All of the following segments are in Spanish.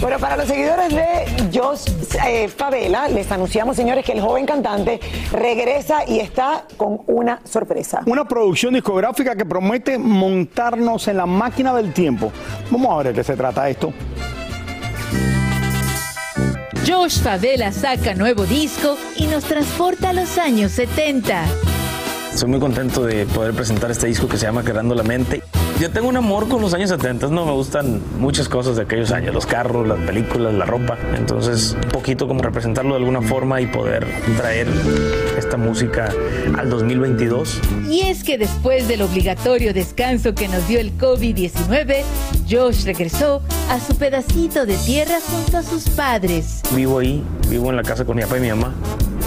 Bueno, para los seguidores de Josh eh, Favela, les anunciamos, señores, que el joven cantante regresa y está con una sorpresa. Una producción discográfica que promete montarnos en la máquina del tiempo. Vamos a ver de qué se trata esto. Josh Favela saca nuevo disco y nos transporta a los años 70. Estoy muy contento de poder presentar este disco que se llama Creando la Mente. Yo tengo un amor con los años 70, no me gustan muchas cosas de aquellos años, los carros, las películas, la ropa. Entonces, un poquito como representarlo de alguna forma y poder traer esta música al 2022. Y es que después del obligatorio descanso que nos dio el COVID-19, Josh regresó a su pedacito de tierra junto a sus padres. Vivo ahí, vivo en la casa con mi papá y mi mamá.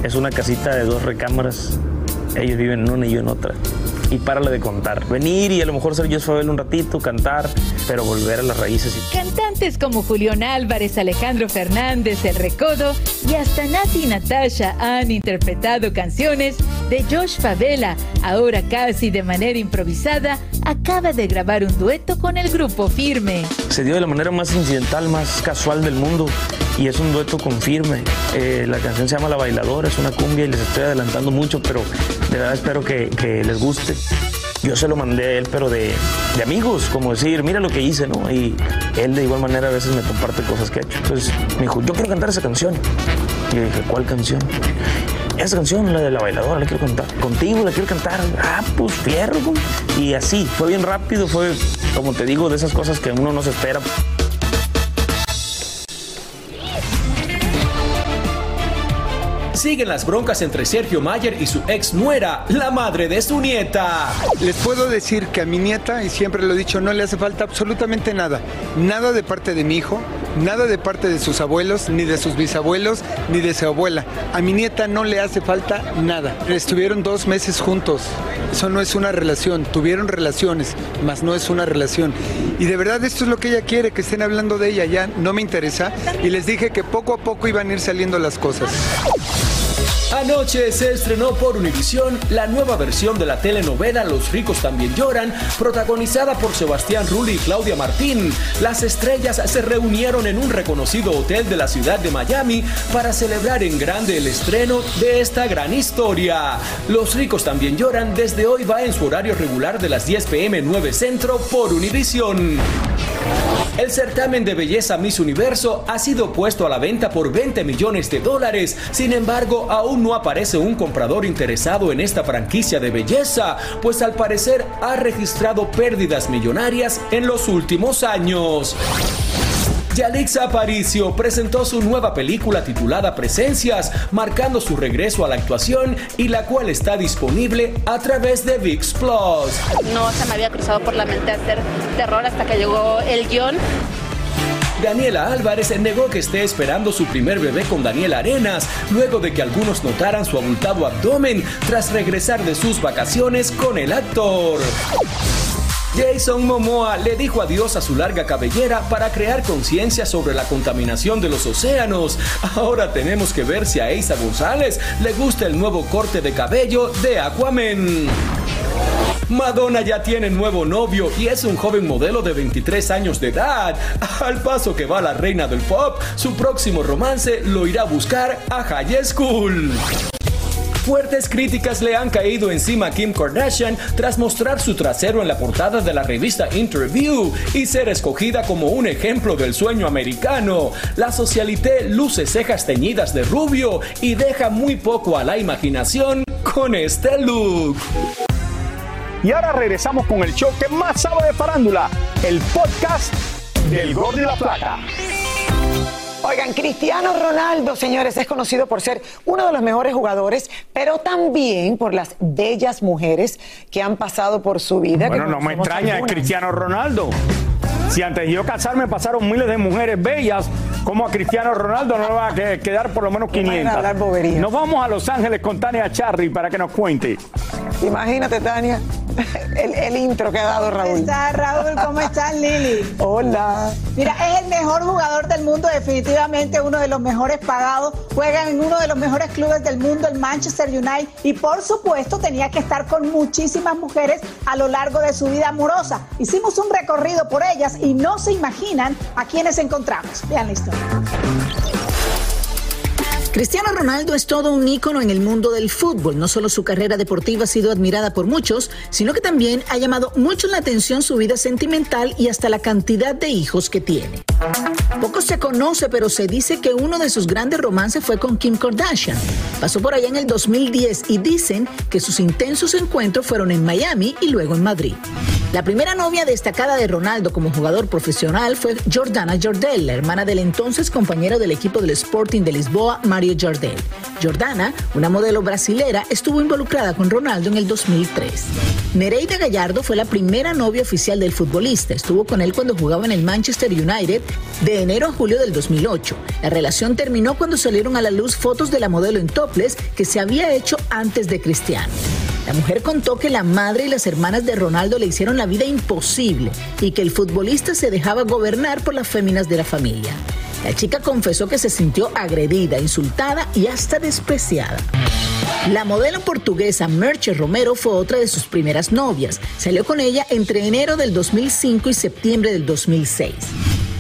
Es una casita de dos recámaras. Ellos viven en una y yo en otra y párale de contar. Venir y a lo mejor ser yo Favela un ratito, cantar, pero volver a las raíces. Cantantes como Julián Álvarez, Alejandro Fernández, El Recodo y hasta Nati y Natasha han interpretado canciones de Josh Favela. Ahora casi de manera improvisada, acaba de grabar un dueto con el grupo Firme. Se dio de la manera más incidental, más casual del mundo y es un dueto con Firme. Eh, la canción se llama La Bailadora, es una cumbia y les estoy adelantando mucho, pero de verdad espero que, que les guste. Yo se lo mandé a él, pero de, de, amigos, como decir, mira lo que hice, ¿no? Y él de igual manera a veces me comparte cosas que ha hecho. Entonces me dijo, yo quiero cantar esa canción. Y yo dije, ¿cuál canción? Esa canción, la de la bailadora, la quiero cantar. Contigo la quiero cantar. Ah, pues fierro. Y así, fue bien rápido, fue, como te digo, de esas cosas que uno no se espera. Siguen las broncas entre Sergio Mayer y su ex nuera, la madre de su nieta. Les puedo decir que a mi nieta, y siempre lo he dicho, no le hace falta absolutamente nada. Nada de parte de mi hijo, nada de parte de sus abuelos, ni de sus bisabuelos, ni de su abuela. A mi nieta no le hace falta nada. Estuvieron dos meses juntos. Eso no es una relación. Tuvieron relaciones, mas no es una relación. Y de verdad esto es lo que ella quiere, que estén hablando de ella. Ya no me interesa. Y les dije que poco a poco iban a ir saliendo las cosas. Anoche se estrenó por Univisión la nueva versión de la telenovela Los ricos también lloran, protagonizada por Sebastián Rulli y Claudia Martín. Las estrellas se reunieron en un reconocido hotel de la ciudad de Miami para celebrar en grande el estreno de esta gran historia. Los ricos también lloran desde hoy va en su horario regular de las 10 pm 9 Centro por Univisión. El certamen de belleza Miss Universo ha sido puesto a la venta por 20 millones de dólares. Sin embargo, aún no aparece un comprador interesado en esta franquicia de belleza, pues al parecer ha registrado pérdidas millonarias en los últimos años. Yalix Aparicio presentó su nueva película titulada Presencias, marcando su regreso a la actuación y la cual está disponible a través de VIX Plus. No se me había cruzado por la mente hacer terror hasta que llegó el guion. Daniela Álvarez negó que esté esperando su primer bebé con Daniela Arenas, luego de que algunos notaran su abultado abdomen tras regresar de sus vacaciones con el actor. Jason Momoa le dijo adiós a su larga cabellera para crear conciencia sobre la contaminación de los océanos. Ahora tenemos que ver si a Eiza González le gusta el nuevo corte de cabello de Aquaman. Madonna ya tiene nuevo novio y es un joven modelo de 23 años de edad. Al paso que va la reina del pop, su próximo romance lo irá a buscar a High School. Fuertes críticas le han caído encima a Kim Kardashian tras mostrar su trasero en la portada de la revista Interview y ser escogida como un ejemplo del sueño americano. La socialité luce cejas teñidas de rubio y deja muy poco a la imaginación con este look. Y ahora regresamos con el show que más sabe de farándula, el podcast del Gol de la Plata. Oigan, Cristiano Ronaldo, señores, es conocido por ser uno de los mejores jugadores, pero también por las bellas mujeres que han pasado por su vida. Bueno, no me extraña, es. Cristiano Ronaldo. Si antes de yo casarme pasaron miles de mujeres bellas, como a Cristiano Ronaldo no le va a que- quedar por lo menos Vayan a 500. hablar boberías. Nos vamos a Los Ángeles con Tania Charry para que nos cuente. Imagínate, Tania, el, el intro que ha dado Raúl. ¿Cómo estás, Raúl? ¿Cómo estás, Lili? Hola. Mira, es el mejor jugador del mundo, definitivamente uno de los mejores pagados. Juega en uno de los mejores clubes del mundo, el Manchester United. Y por supuesto, tenía que estar con muchísimas mujeres a lo largo de su vida amorosa. Hicimos un recorrido por ellas y no se imaginan a quienes encontramos. Vean la historia. Cristiano Ronaldo es todo un ícono en el mundo del fútbol. No solo su carrera deportiva ha sido admirada por muchos, sino que también ha llamado mucho la atención su vida sentimental y hasta la cantidad de hijos que tiene. Poco se conoce, pero se dice que uno de sus grandes romances fue con Kim Kardashian. Pasó por allá en el 2010 y dicen que sus intensos encuentros fueron en Miami y luego en Madrid. La primera novia destacada de Ronaldo como jugador profesional fue Jordana Jordel, la hermana del entonces compañero del equipo del Sporting de Lisboa, Mario Jordel. Jordana, una modelo brasilera, estuvo involucrada con Ronaldo en el 2003. Nereida Gallardo fue la primera novia oficial del futbolista. Estuvo con él cuando jugaba en el Manchester United de enero a julio del 2008. La relación terminó cuando salieron a la luz fotos de la modelo en topless que se había hecho antes de Cristiano. La mujer contó que la madre y las hermanas de Ronaldo le hicieron la vida imposible y que el futbolista se dejaba gobernar por las féminas de la familia. La chica confesó que se sintió agredida, insultada y hasta despreciada. La modelo portuguesa Merche Romero fue otra de sus primeras novias. Salió con ella entre enero del 2005 y septiembre del 2006.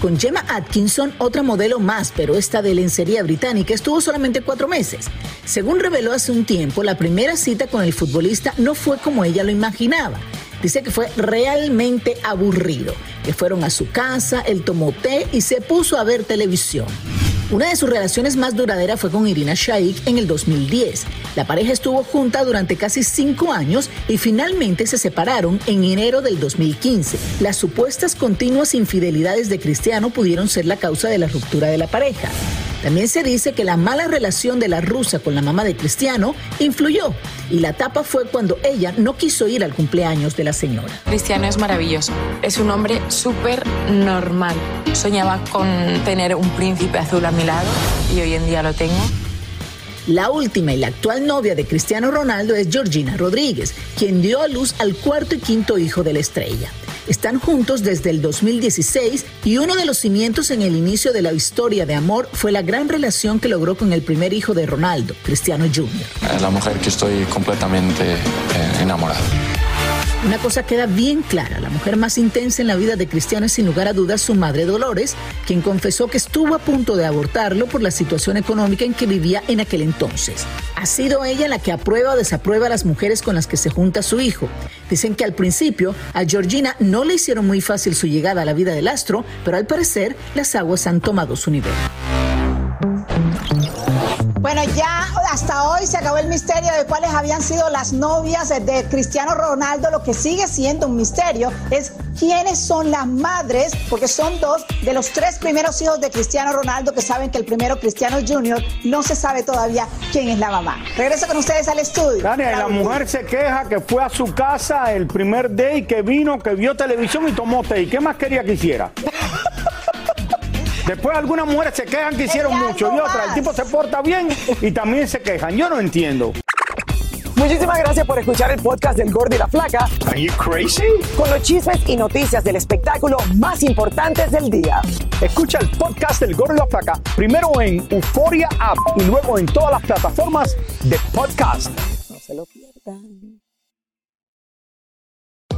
Con Gemma Atkinson, otra modelo más, pero esta de lencería británica, estuvo solamente cuatro meses. Según reveló hace un tiempo, la primera cita con el futbolista no fue como ella lo imaginaba. Dice que fue realmente aburrido, que fueron a su casa, él tomó té y se puso a ver televisión. Una de sus relaciones más duraderas fue con Irina Shayk en el 2010. La pareja estuvo junta durante casi cinco años y finalmente se separaron en enero del 2015. Las supuestas continuas infidelidades de Cristiano pudieron ser la causa de la ruptura de la pareja. También se dice que la mala relación de la rusa con la mamá de Cristiano influyó y la tapa fue cuando ella no quiso ir al cumpleaños de la señora. Cristiano es maravilloso. Es un hombre súper normal. Soñaba con tener un príncipe azul a mi lado y hoy en día lo tengo. La última y la actual novia de Cristiano Ronaldo es Georgina Rodríguez, quien dio a luz al cuarto y quinto hijo de la estrella. Están juntos desde el 2016 y uno de los cimientos en el inicio de la historia de amor fue la gran relación que logró con el primer hijo de Ronaldo, Cristiano Jr. La mujer que estoy completamente eh, enamorado. Una cosa queda bien clara, la mujer más intensa en la vida de Cristiano es sin lugar a dudas su madre Dolores, quien confesó que estuvo a punto de abortarlo por la situación económica en que vivía en aquel entonces. Ha sido ella la que aprueba o desaprueba a las mujeres con las que se junta su hijo. Dicen que al principio a Georgina no le hicieron muy fácil su llegada a la vida del astro, pero al parecer las aguas han tomado su nivel. Bueno, ya hasta hoy se acabó el misterio de cuáles habían sido las novias de Cristiano Ronaldo. Lo que sigue siendo un misterio es quiénes son las madres, porque son dos de los tres primeros hijos de Cristiano Ronaldo que saben que el primero, Cristiano Jr., no se sabe todavía quién es la mamá. Regreso con ustedes al estudio. Tania, la mujer se queja que fue a su casa el primer day, que vino, que vio televisión y tomó té. ¿Y qué más quería que hiciera? Después algunas mujeres se quejan que hicieron mucho y otras, el tipo se porta bien y también se quejan. Yo no entiendo. Muchísimas gracias por escuchar el podcast del Gordo y la Flaca. Are you crazy? Con los chismes y noticias del espectáculo más importantes del día. Escucha el podcast del Gordo y la Flaca primero en Euforia App y luego en todas las plataformas de podcast. No se lo pierdan.